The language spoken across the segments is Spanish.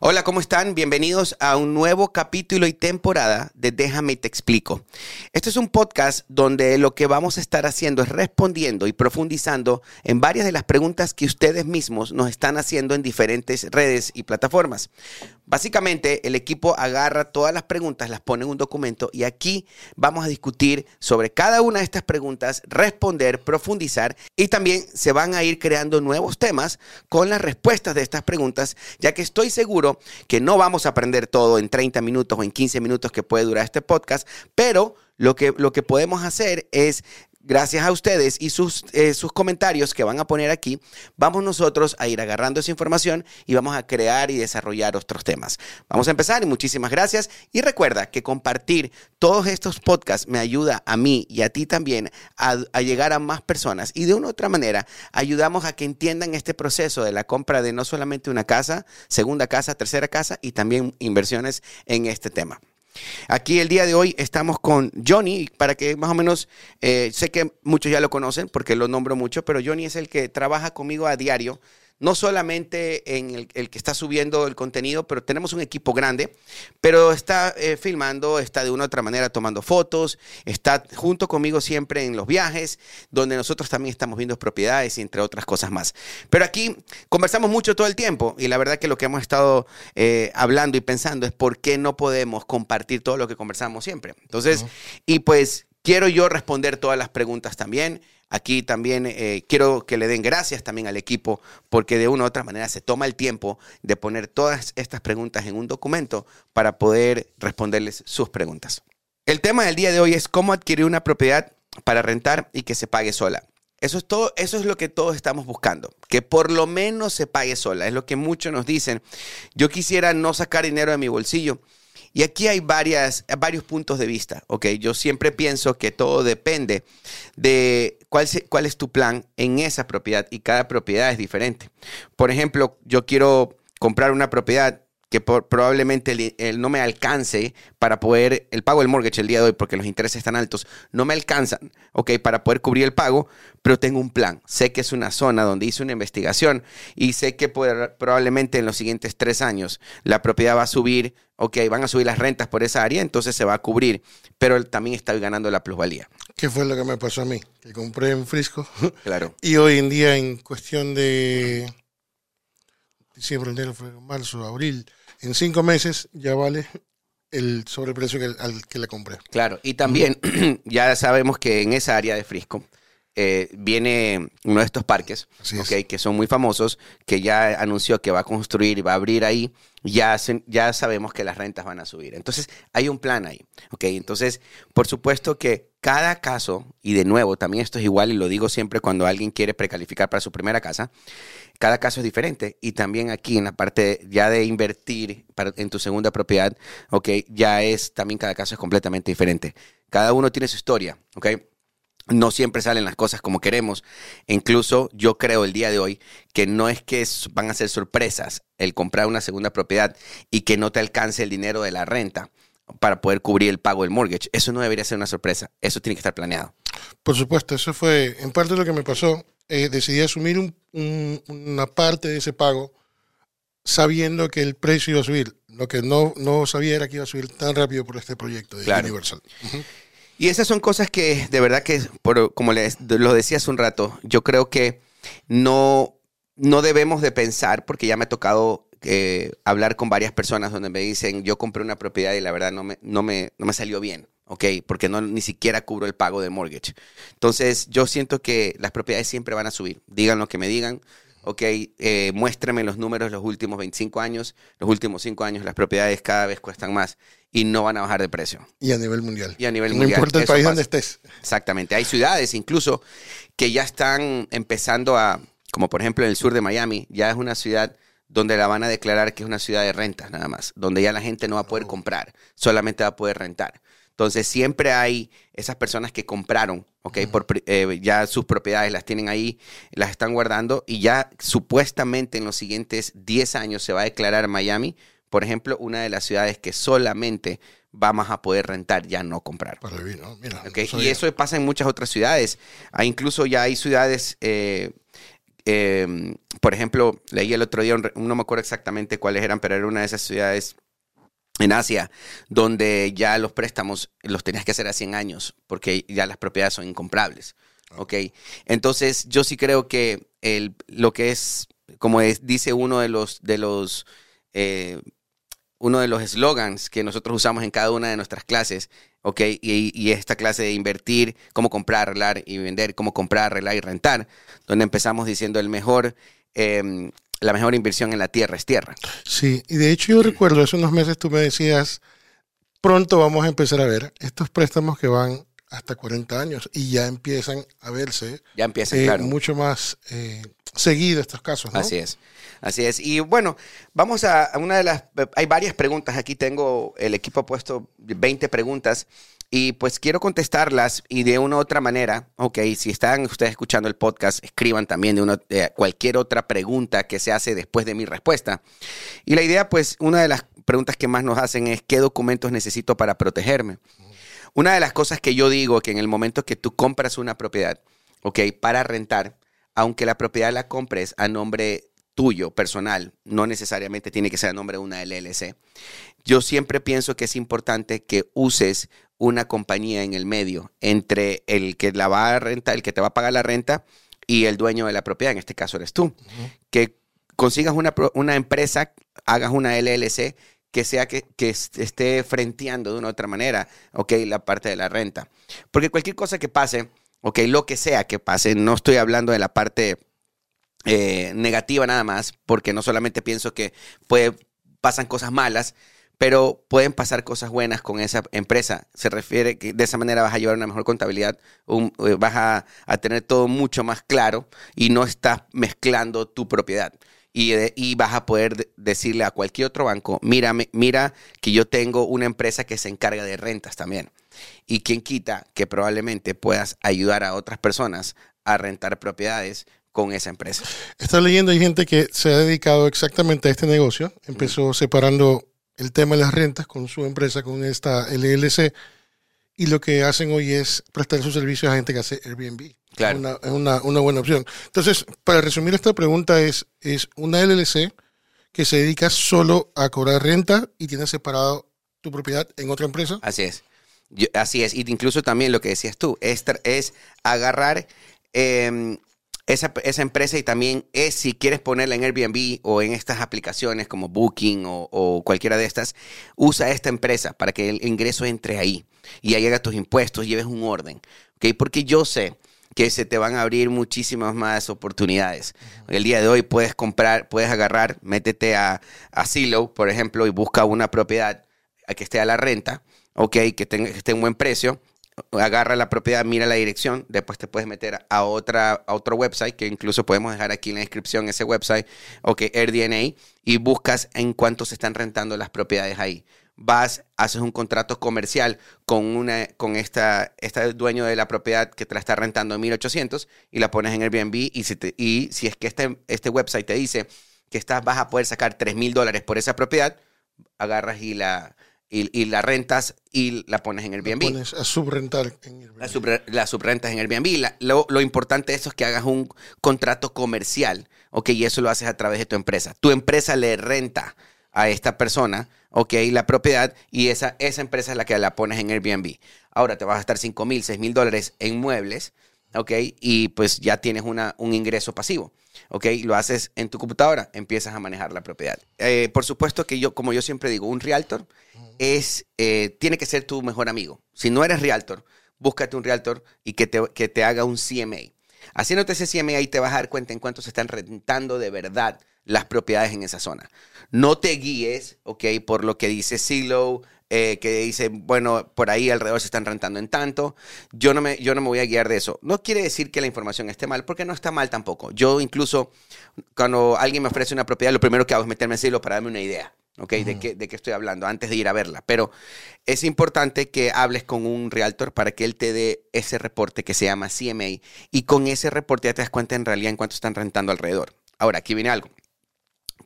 Hola, ¿cómo están? Bienvenidos a un nuevo capítulo y temporada de Déjame te explico. Este es un podcast donde lo que vamos a estar haciendo es respondiendo y profundizando en varias de las preguntas que ustedes mismos nos están haciendo en diferentes redes y plataformas. Básicamente, el equipo agarra todas las preguntas, las pone en un documento y aquí vamos a discutir sobre cada una de estas preguntas, responder, profundizar y también se van a ir creando nuevos temas con las respuestas de estas preguntas, ya que estoy seguro que no vamos a aprender todo en 30 minutos o en 15 minutos que puede durar este podcast, pero lo que, lo que podemos hacer es gracias a ustedes y sus, eh, sus comentarios que van a poner aquí, vamos nosotros a ir agarrando esa información y vamos a crear y desarrollar otros temas. Vamos a empezar y muchísimas gracias. Y recuerda que compartir todos estos podcasts me ayuda a mí y a ti también a, a llegar a más personas y de una u otra manera ayudamos a que entiendan este proceso de la compra de no solamente una casa, segunda casa, tercera casa y también inversiones en este tema. Aquí el día de hoy estamos con Johnny, para que más o menos, eh, sé que muchos ya lo conocen porque lo nombro mucho, pero Johnny es el que trabaja conmigo a diario no solamente en el, que está subiendo el contenido, pero tenemos un equipo grande, pero está eh, filmando, está de una u otra manera tomando fotos, está junto conmigo siempre en los viajes, donde nosotros también estamos viendo propiedades y entre otras cosas más. Pero aquí conversamos mucho todo el tiempo y la verdad que lo que hemos estado eh, hablando y pensando es por qué no podemos compartir todo lo que conversamos siempre. Entonces, y pues quiero yo responder todas las preguntas también. Aquí también eh, quiero que le den gracias también al equipo porque de una u otra manera se toma el tiempo de poner todas estas preguntas en un documento para poder responderles sus preguntas. El tema del día de hoy es cómo adquirir una propiedad para rentar y que se pague sola. Eso es todo, eso es lo que todos estamos buscando, que por lo menos se pague sola, es lo que muchos nos dicen. Yo quisiera no sacar dinero de mi bolsillo, y aquí hay varias, varios puntos de vista. Yo siempre pienso que todo depende de cuál, cuál es tu plan en esa propiedad y cada propiedad es diferente. Por ejemplo, yo quiero comprar una propiedad que probablemente no me alcance para poder, el pago del mortgage el día de hoy, porque los intereses están altos, no me alcanzan, ok, para poder cubrir el pago, pero tengo un plan. Sé que es una zona donde hice una investigación y sé que probablemente en los siguientes tres años la propiedad va a subir, ok, van a subir las rentas por esa área, entonces se va a cubrir, pero también está ganando la plusvalía. ¿Qué fue lo que me pasó a mí? Que compré en Frisco. Claro. y hoy en día, en cuestión de diciembre, enero, febrero, marzo, abril, en cinco meses ya vale el sobreprecio que, al que le compré. Claro, y también ya sabemos que en esa área de Frisco eh, viene uno de estos parques, okay, que son muy famosos, que ya anunció que va a construir y va a abrir ahí, ya, ya sabemos que las rentas van a subir. Entonces, hay un plan ahí. Okay, entonces, por supuesto que cada caso, y de nuevo, también esto es igual, y lo digo siempre cuando alguien quiere precalificar para su primera casa, cada caso es diferente. Y también aquí en la parte ya de invertir en tu segunda propiedad, ok, ya es, también cada caso es completamente diferente. Cada uno tiene su historia, ok. No siempre salen las cosas como queremos. Incluso yo creo el día de hoy que no es que van a ser sorpresas el comprar una segunda propiedad y que no te alcance el dinero de la renta para poder cubrir el pago del mortgage. Eso no debería ser una sorpresa. Eso tiene que estar planeado. Por supuesto, eso fue en parte lo que me pasó. Eh, decidí asumir una parte de ese pago sabiendo que el precio iba a subir. Lo que no, no sabía era que iba a subir tan rápido por este proyecto de Universal. Y esas son cosas que, de verdad que, por, como les, lo decía hace un rato, yo creo que no, no debemos de pensar, porque ya me ha tocado eh, hablar con varias personas donde me dicen, yo compré una propiedad y la verdad no me, no me, no me salió bien. ¿ok? Porque no ni siquiera cubro el pago de mortgage. Entonces, yo siento que las propiedades siempre van a subir. Digan lo que me digan, ¿ok? Eh, muéstrame los números los últimos 25 años. Los últimos 5 años las propiedades cada vez cuestan más y no van a bajar de precio. Y a nivel mundial. Y a nivel no mundial. No importa el país donde estés. Exactamente. Hay ciudades incluso que ya están empezando a, como por ejemplo en el sur de Miami, ya es una ciudad donde la van a declarar que es una ciudad de rentas nada más, donde ya la gente no va a poder oh. comprar, solamente va a poder rentar. Entonces siempre hay esas personas que compraron, ¿ok? Por, eh, ya sus propiedades las tienen ahí, las están guardando y ya supuestamente en los siguientes 10 años se va a declarar Miami, por ejemplo, una de las ciudades que solamente vamos a poder rentar, ya no comprar. Para vivir, ¿no? Mira, y eso pasa en muchas otras ciudades. Ah, incluso ya hay ciudades... Eh, eh, por ejemplo, leí el otro día, no me acuerdo exactamente cuáles eran, pero era una de esas ciudades en Asia, donde ya los préstamos los tenías que hacer a 100 años, porque ya las propiedades son incomprables. ¿ok? Entonces, yo sí creo que el, lo que es, como dice uno de los, de los eh, uno de los eslogans que nosotros usamos en cada una de nuestras clases, ¿ok? Y, esta clase de invertir, cómo comprar, arreglar y vender, cómo comprar, arreglar y rentar, donde empezamos diciendo el mejor, em, la mejor inversión en la tierra es tierra. Sí, y de hecho yo recuerdo, hace unos meses tú me decías, pronto vamos a empezar a ver estos préstamos que van hasta 40 años y ya empiezan a verse. Ya empiezan, eh, Mucho más eh, seguido estos casos, ¿no? Así es. Así es. Y bueno, vamos a una de las... Hay varias preguntas. Aquí tengo, el equipo ha puesto 20 preguntas y pues quiero contestarlas y de una u otra manera, ok, si están ustedes escuchando el podcast, escriban también de, una, cualquier otra pregunta que se hace después de mi respuesta. Y la idea, pues, una de las preguntas que más nos hacen es, ¿qué documentos necesito para protegerme? Una de las cosas que yo digo que en el momento que tú compras una propiedad, ok, para rentar, aunque la propiedad la compres a nombre tuyo, personal, no necesariamente tiene que ser a nombre de una LLC. Yo siempre pienso que es importante que uses una compañía en el medio entre el que la va a rentar, el que te va a pagar la renta y el dueño de la propiedad, en este caso eres tú. Que consigas una, una, empresa, hagas una LLC que sea que, que, esté frenteando de una u otra manera, ok, la parte de la renta. Porque cualquier cosa que pase, ok, lo que sea que pase, no estoy hablando de la parte eh, negativa nada más, porque no solamente pienso que puede, pasan cosas malas, pero pueden pasar cosas buenas con esa empresa. Se refiere que de esa manera vas a llevar una mejor contabilidad, eh, vas a, tener todo mucho más claro y no estás mezclando tu propiedad. Y, y, vas a poder decirle a cualquier otro banco, mira, mira que yo tengo una empresa que se encarga de rentas también. Y quien quita que probablemente puedas ayudar a otras personas a rentar propiedades con esa empresa. Está leyendo, hay gente que se ha dedicado exactamente a este negocio. Empezó separando el tema de las rentas con su empresa, con esta LLC, y lo que hacen hoy es prestar sus servicios a gente que hace Airbnb. Claro. Es una, una, buena opción. Entonces, para resumir esta pregunta, es, es una LLC que se dedica solo a cobrar renta y tiene separado tu propiedad en otra empresa. Así es. así es. Y incluso también lo que decías tú, es, es agarrar eh, esa, esa, empresa y también es si quieres ponerla en Airbnb o en estas aplicaciones como Booking o, cualquiera de estas, usa esta empresa para que el ingreso entre ahí y ahí haga tus impuestos, lleves un orden. ¿okay? Porque yo sé que se te van a abrir muchísimas más oportunidades. El día de hoy puedes comprar, puedes agarrar, métete a, a Zillow, por ejemplo, y busca una propiedad que esté a la renta, ok, que, tenga, que esté en buen precio, agarra la propiedad, mira la dirección, después te puedes meter a, otra, a otro website, que incluso podemos dejar aquí en la descripción ese website, ok, AirDNA, y buscas en cuánto se están rentando las propiedades ahí. Vas, haces un contrato comercial con, una, con esta, este dueño de la propiedad que te la está rentando en 1800 y la pones en Airbnb y si, y si es que este, este website te dice que estás, vas a poder sacar 3 mil dólares por esa propiedad, agarras y la, y, la rentas y la pones en Airbnb. La pones a subrentar en Airbnb. La, subrentas en Airbnb. lo, lo, importante de eso es que hagas un contrato comercial, ¿ok? Y eso lo haces a través de tu empresa. Tu empresa le renta a esta persona, ¿ok? La propiedad y esa, esa empresa es la que la pones en Airbnb. Ahora te vas a gastar 5 mil, 6 mil dólares en muebles, ¿ok? Y pues ya tienes una, un ingreso pasivo. ¿ok? Lo haces en tu computadora, empiezas a manejar la propiedad. Eh, por supuesto que yo, como yo siempre digo, un realtor es, eh, tiene que ser tu mejor amigo. Si no eres realtor, búscate un realtor y que te, que te haga un CMA. Haciéndote ese CMA ahí te vas a dar cuenta en cuánto se están rentando de verdad las propiedades en esa zona. No te guíes, ¿ok? Por lo que dice Silo, eh, que dice, bueno, por ahí alrededor se están rentando en tanto. Yo no, me, yo no me voy a guiar de eso. No quiere decir que la información esté mal, porque no está mal tampoco. Yo incluso, cuando alguien me ofrece una propiedad, lo primero que hago es meterme en Silo para darme una idea. ¿Ok? ¿De, qué, ¿De qué estoy hablando? Antes de ir a verla. Pero es importante que hables con un realtor para que él te dé ese reporte que se llama CMA y con ese reporte ya te das cuenta en realidad en cuánto están rentando alrededor. Ahora, aquí viene algo.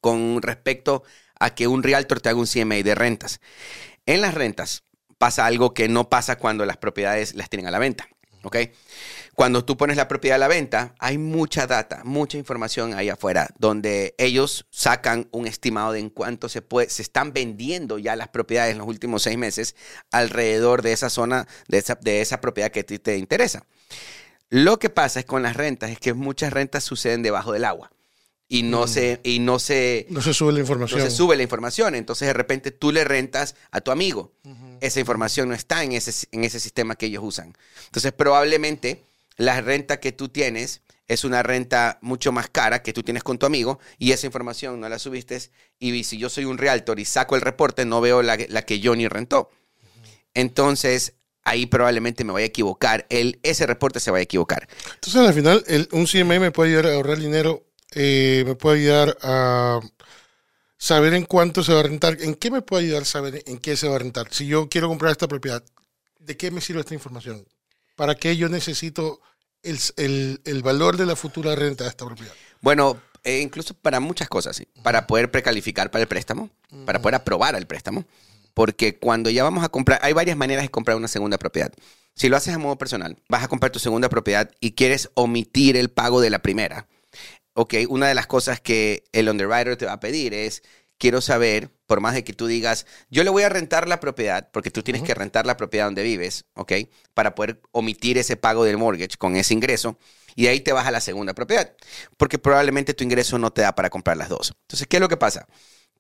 Con respecto a que un realtor te haga un CMA de rentas. En las rentas pasa algo que no pasa cuando las propiedades las tienen a la venta, ¿ok? Cuando tú pones la propiedad a la venta, hay mucha data, mucha información ahí afuera, donde ellos sacan un estimado de en cuánto se, puede, se están vendiendo ya las propiedades en los últimos seis meses alrededor de esa zona, de esa, de esa propiedad que a ti te interesa. Lo que pasa es con las rentas, es que muchas rentas suceden debajo del agua y no, se, y no se... No se sube la información. No se sube la información. Entonces, de repente, tú le rentas a tu amigo. Esa información no está en ese, en ese sistema que ellos usan. Entonces, probablemente la renta que tú tienes es una renta mucho más cara que tú tienes con tu amigo y esa información no la subiste. Y si yo soy un realtor y saco el reporte, no veo la, la que Johnny rentó. Entonces, ahí probablemente me vaya a equivocar. El, ese reporte se vaya a equivocar. Entonces, al final, el, un CMA me puede ayudar a ahorrar dinero eh, me puede ayudar a saber en cuánto se va a rentar. ¿En qué me puede ayudar a saber en qué se va a rentar? Si yo quiero comprar esta propiedad, ¿de qué me sirve esta información? ¿Para qué yo necesito el, el, valor de la futura renta de esta propiedad? Bueno, eh, incluso para muchas cosas, ¿sí? para poder precalificar para el préstamo, para poder aprobar el préstamo, porque cuando ya vamos a comprar, hay varias maneras de comprar una segunda propiedad. Si lo haces a modo personal, vas a comprar tu segunda propiedad y quieres omitir el pago de la primera, ok, una de las cosas que el underwriter te va a pedir es, quiero saber, por más de que tú digas, yo le voy a rentar la propiedad, porque tú tienes que rentar la propiedad donde vives, ok, para poder omitir ese pago del mortgage con ese ingreso. Y ahí te vas a la segunda propiedad, porque probablemente tu ingreso no te da para comprar las dos. Entonces, ¿qué es lo que pasa?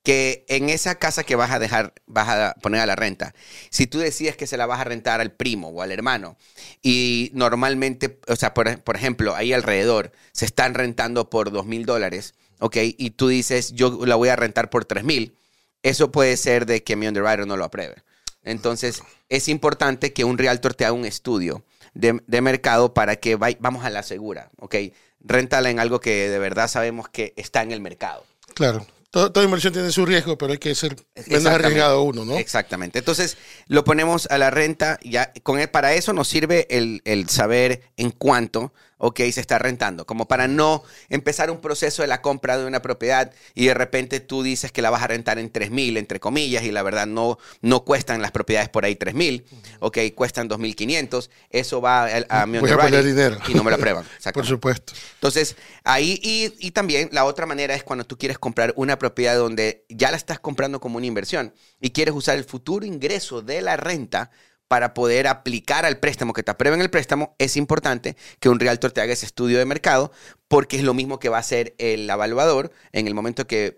que en esa casa que vas a dejar, vas a poner a la renta, si tú decides que se la vas a rentar al primo o al hermano, y normalmente, o sea, por, ejemplo, ahí alrededor se están rentando por dos mil dólares, ¿ok? Y tú dices, yo la voy a rentar por tres mil, eso puede ser de que mi underwriter no lo apruebe. Entonces, es importante que un realtor te haga un estudio de, mercado para que vamos a la segura, ¿ok? Réntala en algo que de verdad sabemos que está en el mercado. Claro. Toda, inversión tiene su riesgo, pero hay que ser menos arriesgado uno, ¿no? Exactamente. Entonces, lo ponemos a la renta, ya con él, para eso nos sirve el, el saber en cuánto ok, se está rentando, como para no empezar un proceso de la compra de una propiedad y de repente tú dices que la vas a rentar en 3 mil, entre comillas, y la verdad no, no cuestan las propiedades por ahí 3 mil, ok, cuestan 2.500, eso va a, mi dinero. y no me lo aprueban. por supuesto. Entonces, ahí, y, y también la otra manera es cuando tú quieres comprar una propiedad donde ya la estás comprando como una inversión y quieres usar el futuro ingreso de la renta para poder aplicar al préstamo, que te aprueben el préstamo, es importante que un realtor te haga ese estudio de mercado, porque es lo mismo que va a hacer el evaluador en el momento que,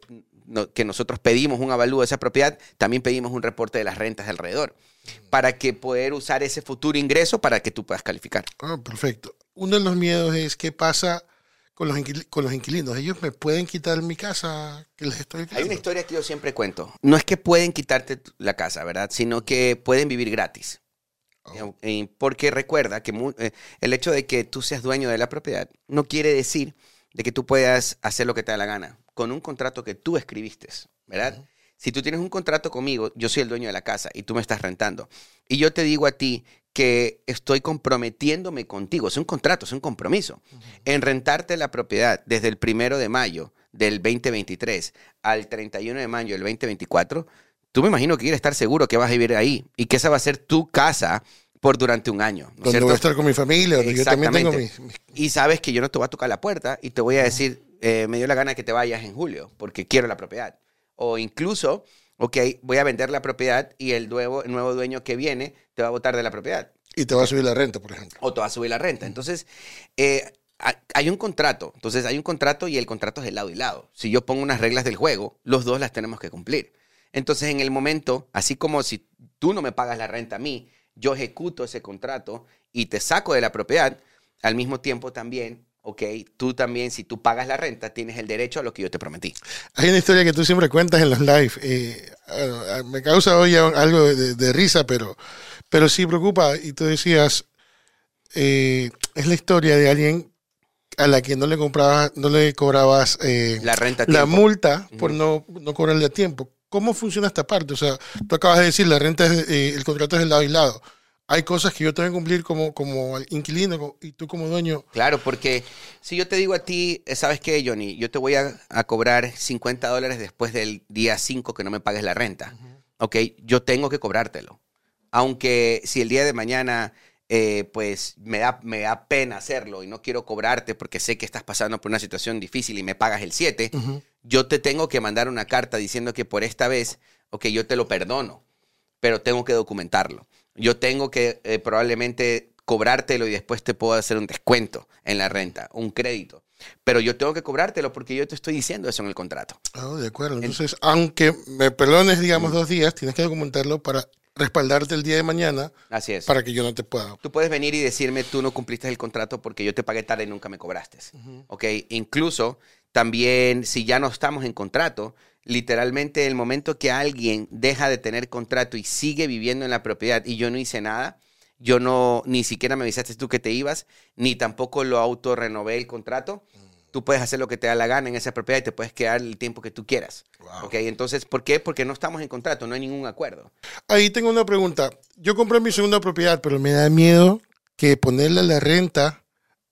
que nosotros pedimos un avalúo de esa propiedad, también pedimos un reporte de las rentas de alrededor, para que poder usar ese futuro ingreso para que tú puedas calificar. Ah, perfecto. Uno de los miedos es qué pasa con los, con los inquilinos. Ellos me pueden quitar mi casa que les estoy Hay una historia que yo siempre cuento. No es que pueden quitarte la casa, ¿verdad? Sino que pueden vivir gratis. Oh. Porque recuerda que eh, el hecho de que tú seas dueño de la propiedad no quiere decir de que tú puedas hacer lo que te da la gana con un contrato que tú escribiste, ¿verdad? Si tú tienes un contrato conmigo, yo soy el dueño de la casa y tú me estás rentando. Y yo te digo a ti que estoy comprometiéndome contigo, es un contrato, es un compromiso, en rentarte la propiedad desde el primero de mayo del 2023 al 31 de mayo del 2024, tú me imagino que quieres estar seguro que vas a vivir ahí y que esa va a ser tu casa por durante un año. donde voy a estar con mi familia, yo también tengo Y sabes que yo no te voy a tocar la puerta y te voy a decir, eh, me dio la gana que te vayas en julio porque quiero la propiedad. O incluso, ok, voy a vender la propiedad y el nuevo, el nuevo dueño que viene te va a botar de la propiedad. Y te va a subir la renta, por ejemplo. O te va a subir la renta. Entonces, eh, hay un contrato. Entonces, hay un contrato y el contrato es de lado y lado. Si yo pongo unas reglas del juego, los dos las tenemos que cumplir. Entonces, en el momento, así como si tú no me pagas la renta a mí, yo ejecuto ese contrato y te saco de la propiedad, al mismo tiempo también, ok, tú también, si tú pagas la renta, tienes el derecho a lo que yo te prometí. Hay una historia que tú siempre cuentas en los live. Eh, me causa hoy algo de, risa, pero, pero sí preocupa. Y tú decías, eh, es la historia de alguien a la que no le comprabas, no le cobrabas eh, la renta, la multa por no, no cobrarle a tiempo. ¿Cómo funciona esta parte? O sea, tú acabas de decir, la renta, es, eh, el contrato es del lado y lado. Hay cosas que yo tengo que cumplir como, como inquilino y tú como dueño. Claro, porque si yo te digo a ti, eh, ¿sabes qué, Johnny? Yo te voy a, cobrar 50 dólares después del día 5 que no me pagues la renta. ¿Ok? Yo tengo que cobrártelo. Aunque si el día de mañana eh, pues me da, me da pena hacerlo y no quiero cobrarte porque sé que estás pasando por una situación difícil y me pagas el 7, yo te tengo que mandar una carta diciendo que por esta vez, ok, yo te lo perdono, pero tengo que documentarlo. Yo tengo que eh, probablemente cobrártelo y después te puedo hacer un descuento en la renta, un crédito. Pero yo tengo que cobrártelo porque yo te estoy diciendo eso en el contrato. Oh, de acuerdo. Entonces, aunque me perdones, digamos, dos días, tienes que documentarlo para respaldarte el día de mañana. Así es. Para que yo no te pueda. Tú puedes venir y decirme, tú no cumpliste el contrato porque yo te pagué tarde y nunca me cobraste. ¿Ok? Incluso también, si ya no estamos en contrato, literalmente el momento que alguien deja de tener contrato y sigue viviendo en la propiedad y yo no hice nada, yo no, ni siquiera me avisaste tú que te ibas, ni tampoco lo autorrenové el contrato. Tú puedes hacer lo que te da la gana en esa propiedad y te puedes quedar el tiempo que tú quieras. ¿Ok? Entonces, ¿por qué? Porque no estamos en contrato, no hay ningún acuerdo. Ahí tengo una pregunta. Yo compré mi segunda propiedad, pero me da miedo que ponerle la renta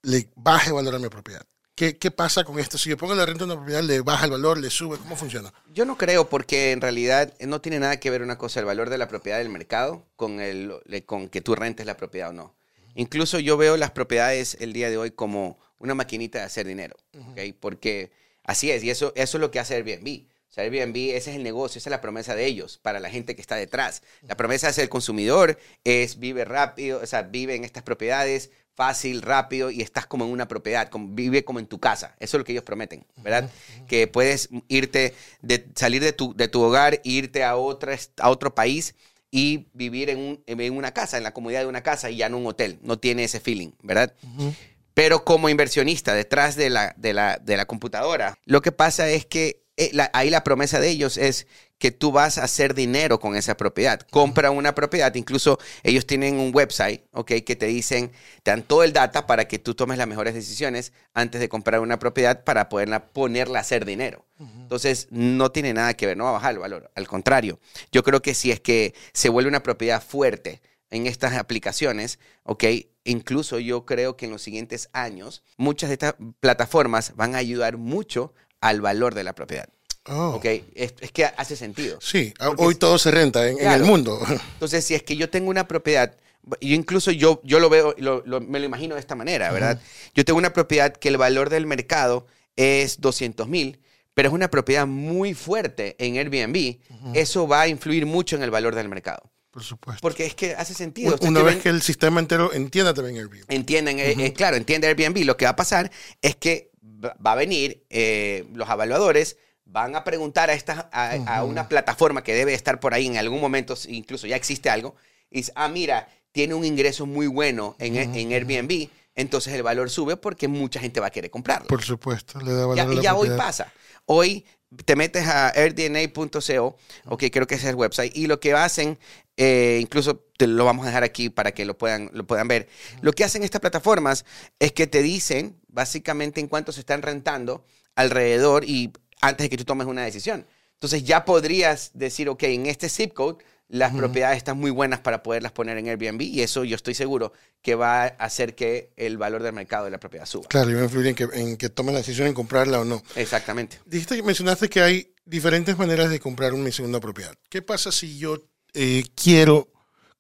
le baje valor a mi propiedad. ¿Qué, ¿Qué, pasa con esto? Si yo pongo la renta en una propiedad, ¿le baja el valor? ¿Le sube? ¿Cómo funciona? Yo no creo porque en realidad no tiene nada que ver una cosa, el valor de la propiedad del mercado, con, el, con que tú rentes la propiedad o no. Incluso yo veo las propiedades el día de hoy como una maquinita de hacer dinero, ¿okay? porque así es, y eso, eso es lo que hace Airbnb. O sea, Airbnb, ese es el negocio, esa es la promesa de ellos para la gente que está detrás. La promesa es el consumidor, es vive rápido, o sea, vive en estas propiedades, fácil, rápido y estás como en una propiedad, como, vive como en tu casa. Eso es lo que ellos prometen, ¿verdad? Que puedes irte, de, salir de tu, de tu hogar, irte a, otra, a otro país y vivir en, un, en, una casa, en la comodidad de una casa y ya en un hotel. No tiene ese feeling, ¿verdad? Pero como inversionista detrás de la, de, la, de la computadora, lo que pasa es que eh, la, ahí la promesa de ellos es que tú vas a hacer dinero con esa propiedad. Compra una propiedad, incluso ellos tienen un website, ¿ok? Que te dicen, te dan todo el data para que tú tomes las mejores decisiones antes de comprar una propiedad para poderla ponerla a hacer dinero. Entonces, no tiene nada que ver, no va a bajar el valor. Al contrario, yo creo que si es que se vuelve una propiedad fuerte en estas aplicaciones, ¿ok? Incluso yo creo que en los siguientes años, muchas de estas plataformas van a ayudar mucho al valor de la propiedad. Oh. Okay. Es, es, que hace sentido. Sí, Porque hoy todo se renta en, claro. en, el mundo. Entonces, si es que yo tengo una propiedad, yo incluso yo, yo lo veo, lo, lo, me lo imagino de esta manera, ¿verdad? Uh -huh. Yo tengo una propiedad que el valor del mercado es 200 mil, pero es una propiedad muy fuerte en Airbnb. Uh -huh. Eso va a influir mucho en el valor del mercado. Por supuesto. Porque es que hace sentido. Una, una vez que el sistema entero entienda también Airbnb. Entienden, uh -huh. eh, claro, entiende Airbnb. Lo que va a pasar es que va a venir eh, los evaluadores van a preguntar a, esta, a, uh -huh. a, una plataforma que debe estar por ahí en algún momento, incluso ya existe algo, y dice, ah, mira, tiene un ingreso muy bueno en, uh -huh. en Airbnb, entonces el valor sube porque mucha gente va a querer comprarlo. Por supuesto, le da valor ya, a la Y ya hoy pasa. Hoy te metes a airdna.co, ok, creo que ese es el website, y lo que hacen, eh, incluso te lo vamos a dejar aquí para que lo puedan, lo puedan ver, lo que hacen estas plataformas es que te dicen básicamente en cuánto se están rentando alrededor y antes de que tú tomes una decisión. Entonces ya podrías decir, ok, en este zip code las uh -huh. propiedades están muy buenas para poderlas poner en Airbnb y eso yo estoy seguro que va a hacer que el valor del mercado de la propiedad suba. Claro, y va a influir en que, en que tomen la decisión en comprarla o no. Exactamente. Dijiste que mencionaste que hay diferentes maneras de comprar una segunda propiedad. ¿Qué pasa si yo eh, quiero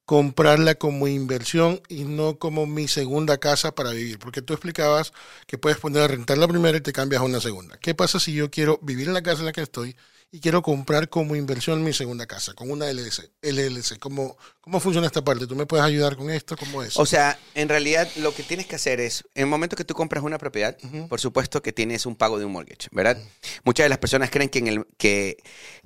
comprarla como inversión y no como mi segunda casa para vivir? Porque tú explicabas que puedes poner a rentar la primera y te cambias a una segunda. ¿Qué pasa si yo quiero vivir en la casa en la que estoy y quiero comprar como inversión mi segunda casa, con una LLC. LLC. ¿Cómo, ¿Cómo funciona esta parte? ¿Tú me puedes ayudar con esto? ¿Cómo es? O sea, en realidad lo que tienes que hacer es, en el momento que tú compras una propiedad, uh -huh. por supuesto que tienes un pago de un mortgage, ¿verdad? Uh -huh. Muchas de las personas creen que, en el, que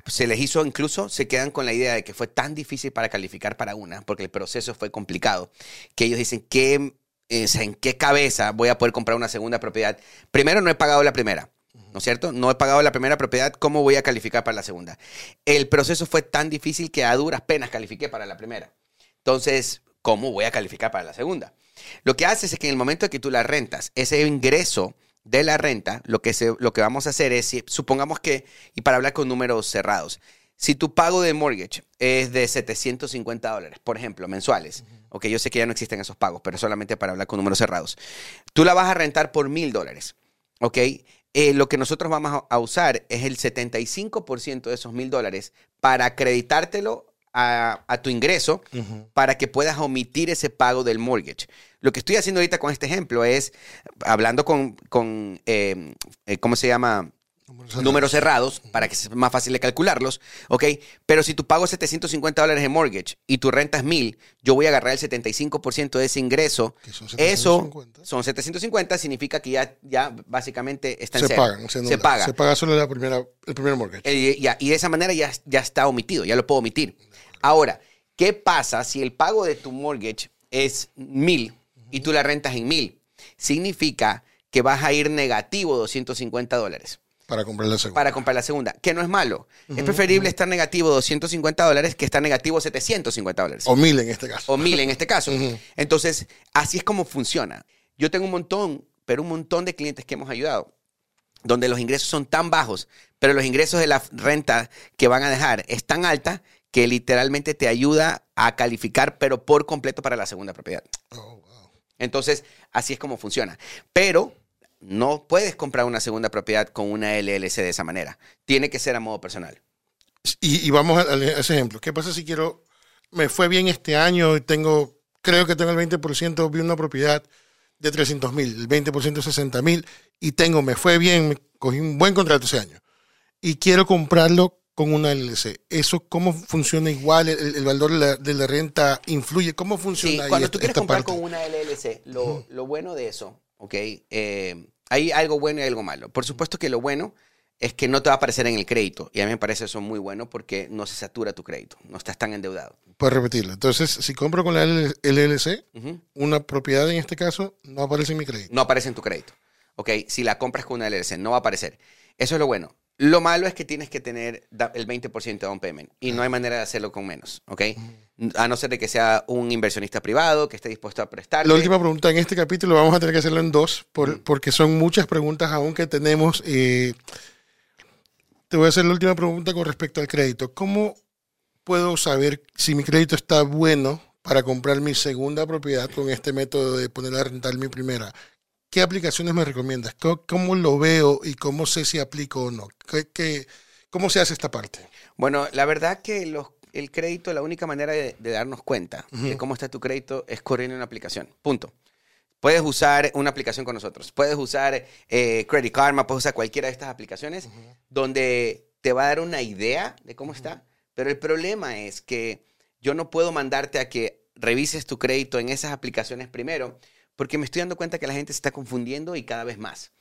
se les hizo incluso, se quedan con la idea de que fue tan difícil para calificar para una, porque el proceso fue complicado, que ellos dicen, ¿qué, eh, ¿en qué cabeza voy a poder comprar una segunda propiedad? Primero, no he pagado la primera. ¿No es cierto? No he pagado la primera propiedad, ¿cómo voy a calificar para la segunda? El proceso fue tan difícil que a duras penas califiqué para la primera. Entonces, ¿cómo voy a calificar para la segunda? Lo que haces es que en el momento que tú la rentas, ese ingreso de la renta, lo que, se, lo que vamos a hacer es, supongamos que, y para hablar con números cerrados, si tu pago de mortgage es de 750 dólares, por ejemplo, mensuales, uh -huh. ok, yo sé que ya no existen esos pagos, pero solamente para hablar con números cerrados, tú la vas a rentar por mil dólares, ok, eh, lo que nosotros vamos a usar es el 75% de esos mil dólares para acreditártelo a, a tu ingreso para que puedas omitir ese pago del mortgage. Lo que estoy haciendo ahorita con este ejemplo es, hablando con, con eh, eh, ¿cómo se llama? Números cerrados para que sea más fácil de calcularlos, ¿ok? Pero si tu pago es 750 dólares en mortgage y tu renta es 1000, yo voy a agarrar el 75% de ese ingreso. Que son Eso 750. son 750, significa que ya, ya básicamente está en Se cero. pagan, se, se paga. Se paga solo la primera, el primer mortgage. Eh, ya, y de esa manera ya, ya está omitido, ya lo puedo omitir. Ahora, ¿qué pasa si el pago de tu mortgage es 1000 y tú la rentas en 1000? Significa que vas a ir negativo 250 dólares para comprar la segunda. para comprar la segunda, que no es malo. es preferible estar negativo 250 dólares que estar negativo 750 dólares. O mil en este caso. O 1000 en este caso. Entonces, así es como funciona. Yo tengo un montón, pero un montón de clientes que hemos ayudado, donde los ingresos son tan bajos, pero los ingresos de la renta que van a dejar es tan alta que literalmente te ayuda a calificar, pero por completo para la segunda propiedad. Oh, wow. Entonces, así es como funciona. Pero no puedes comprar una segunda propiedad con una LLC de esa manera. Tiene que ser a modo personal. Y, y vamos a, a ese ejemplo. ¿Qué pasa si quiero, me fue bien este año y tengo, creo que tengo el 20%, vi una propiedad de 300 mil, el 20% 60 mil y tengo, me fue bien, me cogí un buen contrato ese año y quiero comprarlo con una LLC. ¿Eso cómo funciona igual? ¿El, el valor de la, de la renta influye? ¿Cómo Sí, funciona ahí cuando esta- tú quieres esta comprar parte? con una LLC, lo, lo bueno de eso, ¿ok? Eh, hay algo bueno y algo malo. Por supuesto que lo bueno es que no te va a aparecer en el crédito. Y a mí me parece eso muy bueno porque no se satura tu crédito. No estás tan endeudado. Puedes repetirlo. Entonces, si compro con la LLC, una propiedad en este caso no aparece en mi crédito. No aparece en tu crédito. ¿Ok? Si la compras con una LLC, no va a aparecer. Eso es lo bueno. Lo malo es que tienes que tener el 20% de down payment y no hay manera de hacerlo con menos, ¿ok? A no ser de que sea un inversionista privado que esté dispuesto a prestar. La última pregunta en este capítulo vamos a tener que hacerlo en dos, por- porque son muchas preguntas aún que tenemos. eh, te voy a hacer la última pregunta con respecto al crédito. ¿Cómo puedo saber si mi crédito está bueno para comprar mi segunda propiedad con este método de poner a rentar mi primera? ¿Qué aplicaciones me recomiendas? ¿Cómo, cómo lo veo y cómo sé si aplico o no? ¿Qué, qué- cómo se hace esta parte? Bueno, la verdad que los, el crédito, la única manera de, de darnos cuenta de cómo está tu crédito es corriendo una aplicación. Punto. Puedes usar una aplicación con nosotros. Puedes usar eh, Credit Karma, puedes usar cualquiera de estas aplicaciones donde te va a dar una idea de cómo está. Pero el problema es que yo no puedo mandarte a que revises tu crédito en esas aplicaciones primero porque me estoy dando cuenta que la gente se está confundiendo y cada vez más.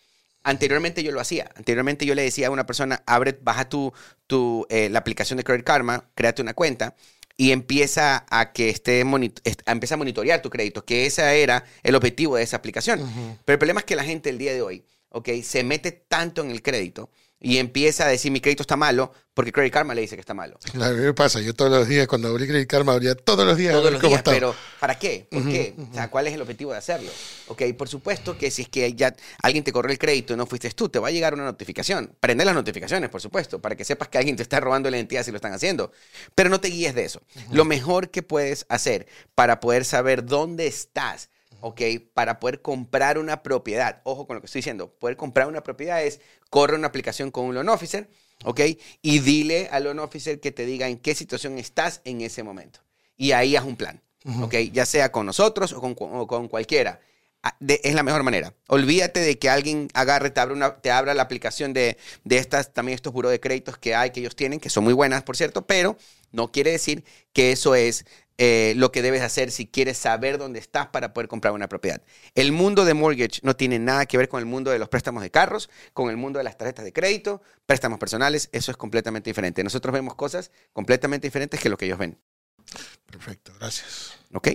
Anteriormente yo lo hacía. Anteriormente yo le decía a una persona, abre, baja tu, tu, eh, la aplicación de Credit Karma, créate una cuenta y empieza a que esté a empieza a monitorear tu crédito, que ese era el objetivo de esa aplicación. Pero el problema es que la gente el día de hoy, ¿ok? Se mete tanto en el crédito y empieza a decir mi crédito está malo porque Credit Karma le dice que está malo. A mí me pasa, yo todos los días, cuando abrí Credit Karma, abría todos los días. todos los cómo días, pero ¿para qué? ¿Por qué? O sea, ¿cuál es el objetivo de hacerlo? Ok, por supuesto que si es que ya alguien te corrió el crédito y no fuiste tú, te va a llegar una notificación. Prende las notificaciones, por supuesto, para que sepas que alguien te está robando la identidad si lo están haciendo. Pero no te guíes de eso. Lo mejor que puedes hacer para poder saber dónde estás, ok, para poder comprar una propiedad, ojo con lo que estoy diciendo, poder comprar una propiedad es corre una aplicación con un loan officer, ok, y dile al loan officer que te diga en qué situación estás en ese momento y ahí haz un plan, ¿ok? Ya sea con nosotros o con, o con cualquiera. Ah, de- es la mejor manera. Olvídate de que alguien agarre, te abra, una, te abra la aplicación de, de estas, también estos buros de créditos que hay, que ellos tienen, que son muy buenas, por cierto, pero no quiere decir que eso es eh, lo que debes hacer si quieres saber dónde estás para poder comprar una propiedad. El mundo de mortgage no tiene nada que ver con el mundo de los préstamos de carros, con el mundo de las tarjetas de crédito, préstamos personales, eso es completamente diferente. Nosotros vemos cosas completamente diferentes que lo que ellos ven. Perfecto, gracias. ¿Ok?